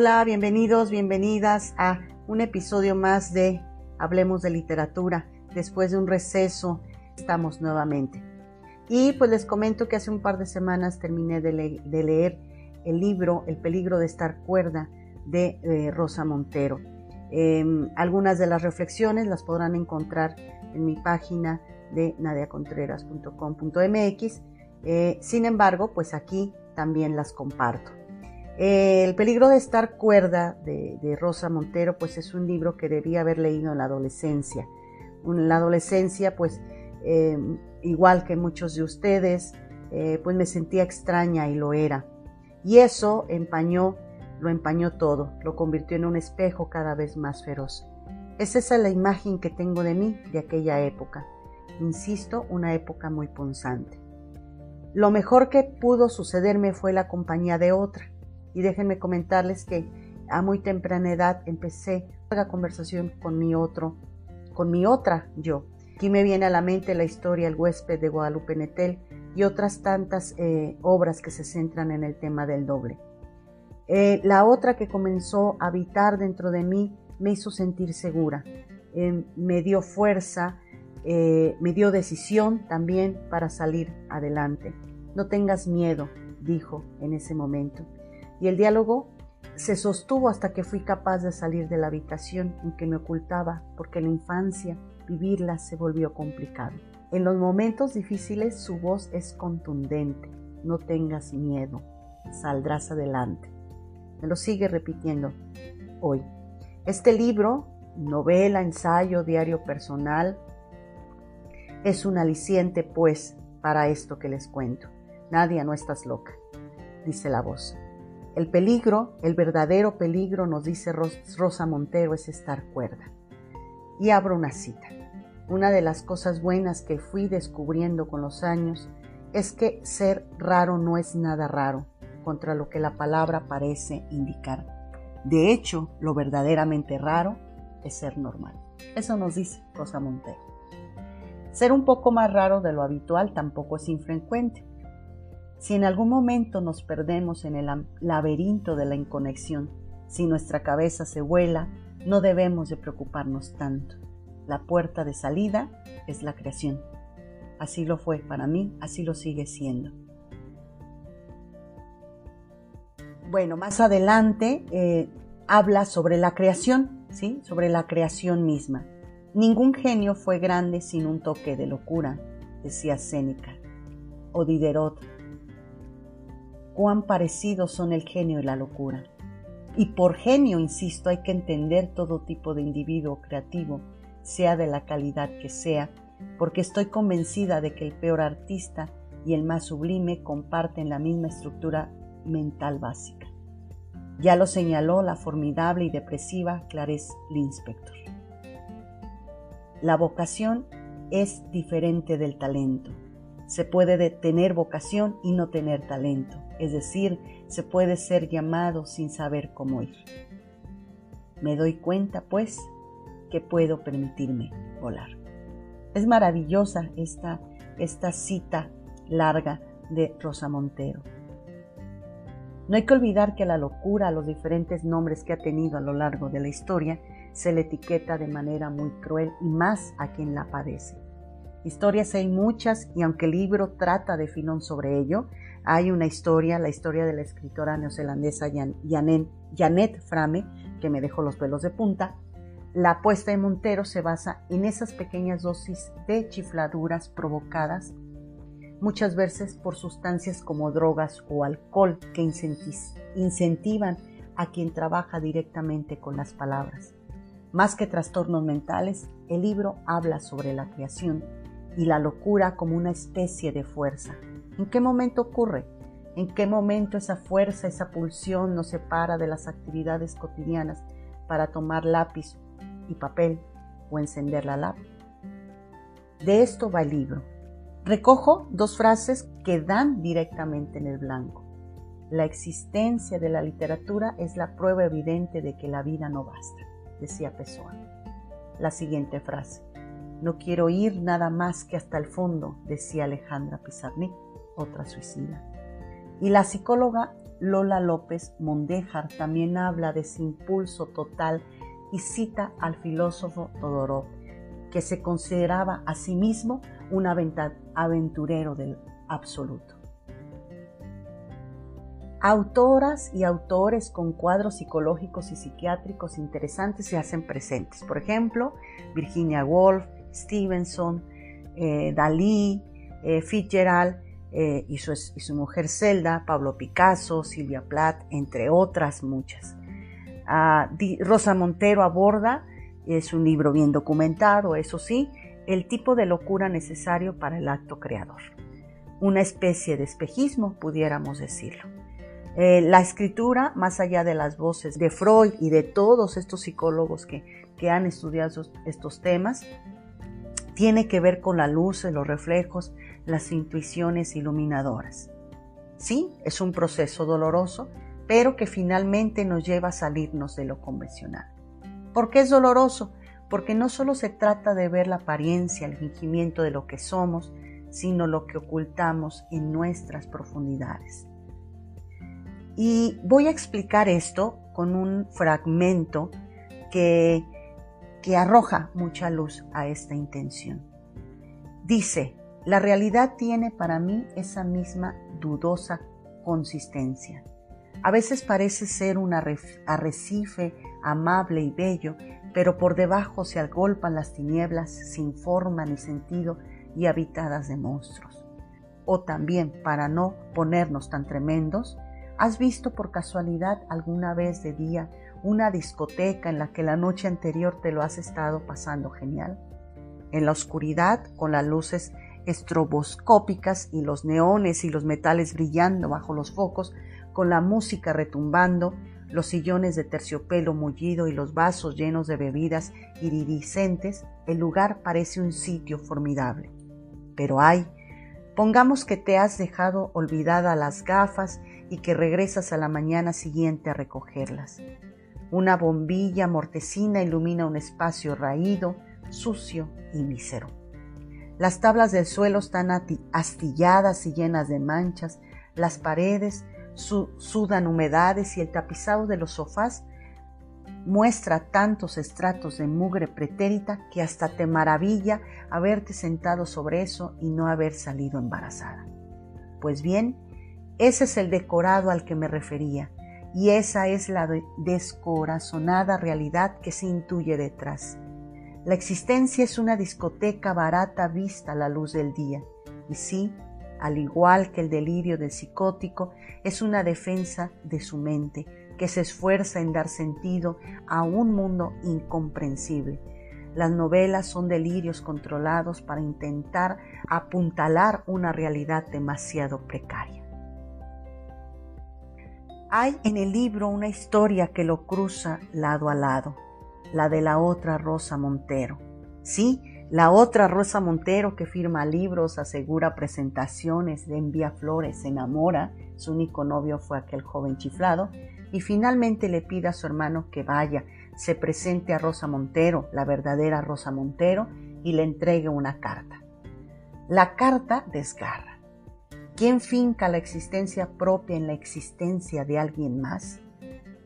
Hola, bienvenidos, bienvenidas a un episodio más de Hablemos de Literatura. Después de un receso, estamos nuevamente. Y pues les comento que hace un par de semanas terminé de, leer el libro El peligro de estar cuerda de eh, Rosa Montero. Em, algunas de las reflexiones las podrán encontrar en mi página de nadiacontreras.com.mx. Eh, sin embargo, pues aquí también las comparto. Eh, el peligro de estar cuerda de, Rosa Montero, pues es un libro que debía haber leído en la adolescencia. En la adolescencia, pues em, igual que muchos de ustedes, eh, pues me sentía extraña y lo era. Y eso empañó, lo empañó todo, lo convirtió en un espejo cada vez más feroz. Es esa la imagen que tengo de mí de aquella época. Insisto, una época muy punzante. Lo mejor que pudo sucederme fue la compañía de otra. Y déjenme comentarles que a muy temprana edad empecé la conversación con mi otro, con mi otra yo. Aquí me viene a la mente la historia El huésped de Guadalupe Netel y otras tantas eh, obras que se centran en el tema del doble. Eh, la otra que comenzó a habitar dentro de mí me hizo sentir segura, eh, me dio fuerza, me dio decisión también para salir adelante. No tengas miedo, dijo en ese momento. Y el diálogo se sostuvo hasta que fui capaz de salir de la habitación en que me ocultaba, porque en la infancia vivirla se volvió complicado. En los momentos difíciles su voz es contundente. No tengas miedo, saldrás adelante. Me lo sigue repitiendo hoy. Este libro, novela, ensayo, diario personal, es un aliciente, pues, para esto que les cuento. Nadia, no estás loca, dice la voz. El peligro, el verdadero peligro, nos dice Rosa Montero, es estar cuerda. Y abro una cita. Una de las cosas buenas que fui descubriendo con los años es que ser raro no es nada raro contra lo que la palabra parece indicar. De hecho, lo verdaderamente raro es ser normal. Eso nos dice Rosa Montero. Ser un poco más raro de lo habitual tampoco es infrecuente. Si en algún momento nos perdemos en el laberinto de la inconexión, si nuestra cabeza se vuela, no debemos de preocuparnos tanto. La puerta de salida es la creación. Así lo fue para mí, así lo sigue siendo. Bueno, más adelante eh, habla sobre la creación, ¿sí? Sobre la creación misma. Ningún genio fue grande sin un toque de locura, decía Séneca. O Diderot. Cuán parecidos son el genio y la locura. Y por genio, insisto, hay que entender todo tipo de individuo creativo sea de la calidad que sea, porque estoy convencida de que el peor artista y el más sublime comparten la misma estructura mental básica. Ya lo señaló la formidable y depresiva Clarice Linspector. La vocación es diferente del talento. Se puede tener vocación y no tener talento, es decir, se puede ser llamado sin saber cómo ir. Me doy cuenta, pues, que puedo permitirme volar. Es maravillosa esta, esta cita larga de Rosa Montero. No hay que olvidar que la locura, a los diferentes nombres que ha tenido a lo largo de la historia, se le etiqueta de manera muy cruel y más a quien la padece. Historias hay muchas y aunque el libro trata de filón sobre ello, hay una historia, la historia de la escritora neozelandesa Janet Frame, que me dejó los pelos de punta, la apuesta de Montero se basa en esas pequeñas dosis de chifladuras provocadas muchas veces por sustancias como drogas o alcohol que incentivan a quien trabaja directamente con las palabras. Más que trastornos mentales, el libro habla sobre la creación y la locura como una especie de fuerza. ¿En qué momento ocurre? ¿En qué momento esa fuerza, esa pulsión nos separa de las actividades cotidianas para tomar lápiz y papel o encender la lápiz. De esto va el libro. Recojo dos frases que dan directamente en el blanco. La existencia de la literatura es la prueba evidente de que la vida no basta, decía Pessoa. La siguiente frase. No quiero ir nada más que hasta el fondo, decía Alejandra Pizarnik, otra suicida. Y la psicóloga Lola López Mondejar también habla de ese impulso total y cita al filósofo Todorov, que se consideraba a sí mismo un aventurero del absoluto. Autoras y autores con cuadros psicológicos y psiquiátricos interesantes se hacen presentes. Por ejemplo, Virginia Woolf, Stevenson, eh, Dalí, eh, Fitzgerald eh, y, su, mujer Zelda, Pablo Picasso, Silvia Plath, entre otras muchas. Ah, Rosa Montero aborda, es un libro bien documentado, eso sí, el tipo de locura necesario para el acto creador. Una especie de espejismo, pudiéramos decirlo. La escritura, más allá de las voces de Freud y de todos estos psicólogos que, que han estudiado estos temas, tiene que ver con la luz, los reflejos, las intuiciones iluminadoras. Sí, es un proceso doloroso, pero que finalmente nos lleva a salirnos de lo convencional. ¿Por qué es doloroso? Porque no solo se trata de ver la apariencia, el fingimiento de lo que somos, sino lo que ocultamos en nuestras profundidades. Y voy a explicar esto con un fragmento que, que arroja mucha luz a esta intención. Dice, la realidad tiene para mí esa misma dudosa consistencia. A veces parece ser un arrecife amable y bello, pero por debajo se agolpan las tinieblas sin forma ni sentido y habitadas de monstruos. O también, para no ponernos tan tremendos, ¿has visto por casualidad alguna vez de día una discoteca en la que la noche anterior te lo has estado pasando genial? En la oscuridad, con las luces estroboscópicas y los neones y los metales brillando bajo los focos, con la música retumbando, los sillones de terciopelo mullido y los vasos llenos de bebidas iridiscentes, el lugar parece un sitio formidable. Pero ay, pongamos que te has dejado olvidada las gafas y que regresas a la mañana siguiente a recogerlas. Una bombilla mortecina ilumina un espacio raído, sucio y mísero. Las tablas del suelo están astilladas y llenas de manchas, las paredes sudan humedades y el tapizado de los sofás muestra tantos estratos de mugre pretérita que hasta te maravilla haberte sentado sobre eso y no haber salido embarazada. Pues bien, ese es el decorado al que me refería, y esa es la descorazonada realidad que se intuye detrás. La existencia es una discoteca barata vista a la luz del día, y sí, al igual que el delirio del psicótico, es una defensa de su mente que se esfuerza en dar sentido a un mundo incomprensible. Las novelas son delirios controlados para intentar apuntalar una realidad demasiado precaria. Hay en el libro una historia que lo cruza lado a lado, la de la otra Rosa Montero. Sí, la otra Rosa Montero que firma libros, asegura presentaciones, envía flores, se enamora, su único novio fue aquel joven chiflado, y finalmente le pide a su hermano que vaya, se presente a Rosa Montero, la verdadera Rosa Montero, y le entregue una carta. La carta desgarra. ¿Quién finca la existencia propia en la existencia de alguien más?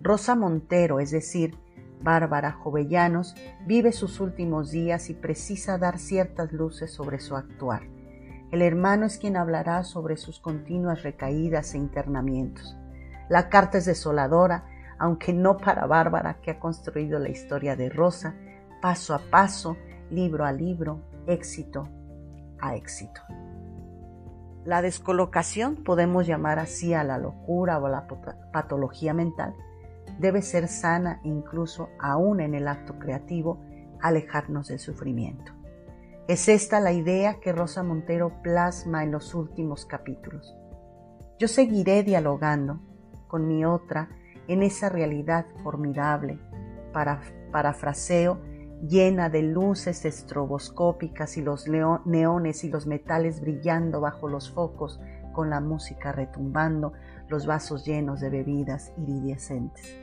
Rosa Montero, es decir, Bárbara Jovellanos vive sus últimos días y precisa dar ciertas luces sobre su actuar. El hermano es quien hablará sobre sus continuas recaídas e internamientos. La carta es desoladora, aunque no para Bárbara, que ha construido la historia de Rosa, paso a paso, libro a libro, éxito a éxito. La descolocación, podemos llamar así a la locura o a la patología mental, debe ser sana incluso aún en el acto creativo, alejarnos del sufrimiento. Es esta la idea que Rosa Montero plasma en los últimos capítulos. Yo seguiré dialogando con mi otra en esa realidad formidable, para, parafraseo, llena de luces estroboscópicas y los neones y los metales brillando bajo los focos, con la música retumbando, los vasos llenos de bebidas iridescentes.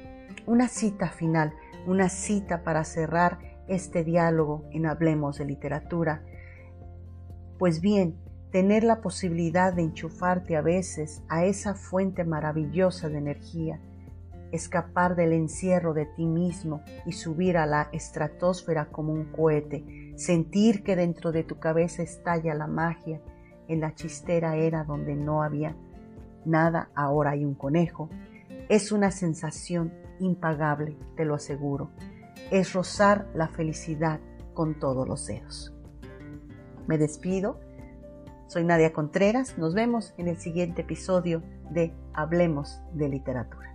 Una cita final, una cita para cerrar este diálogo en Hablemos de Literatura. Pues bien, tener la posibilidad de enchufarte a veces a esa fuente maravillosa de energía, escapar del encierro de ti mismo y subir a la estratosfera como un cohete, sentir que dentro de tu cabeza estalla la magia, en la chistera era donde no había nada, ahora hay un conejo, es una sensación impagable, te lo aseguro. Es rozar la felicidad con todos los dedos. Me despido. Soy Nadia Contreras. Nos vemos en el siguiente episodio de Hablemos de Literatura.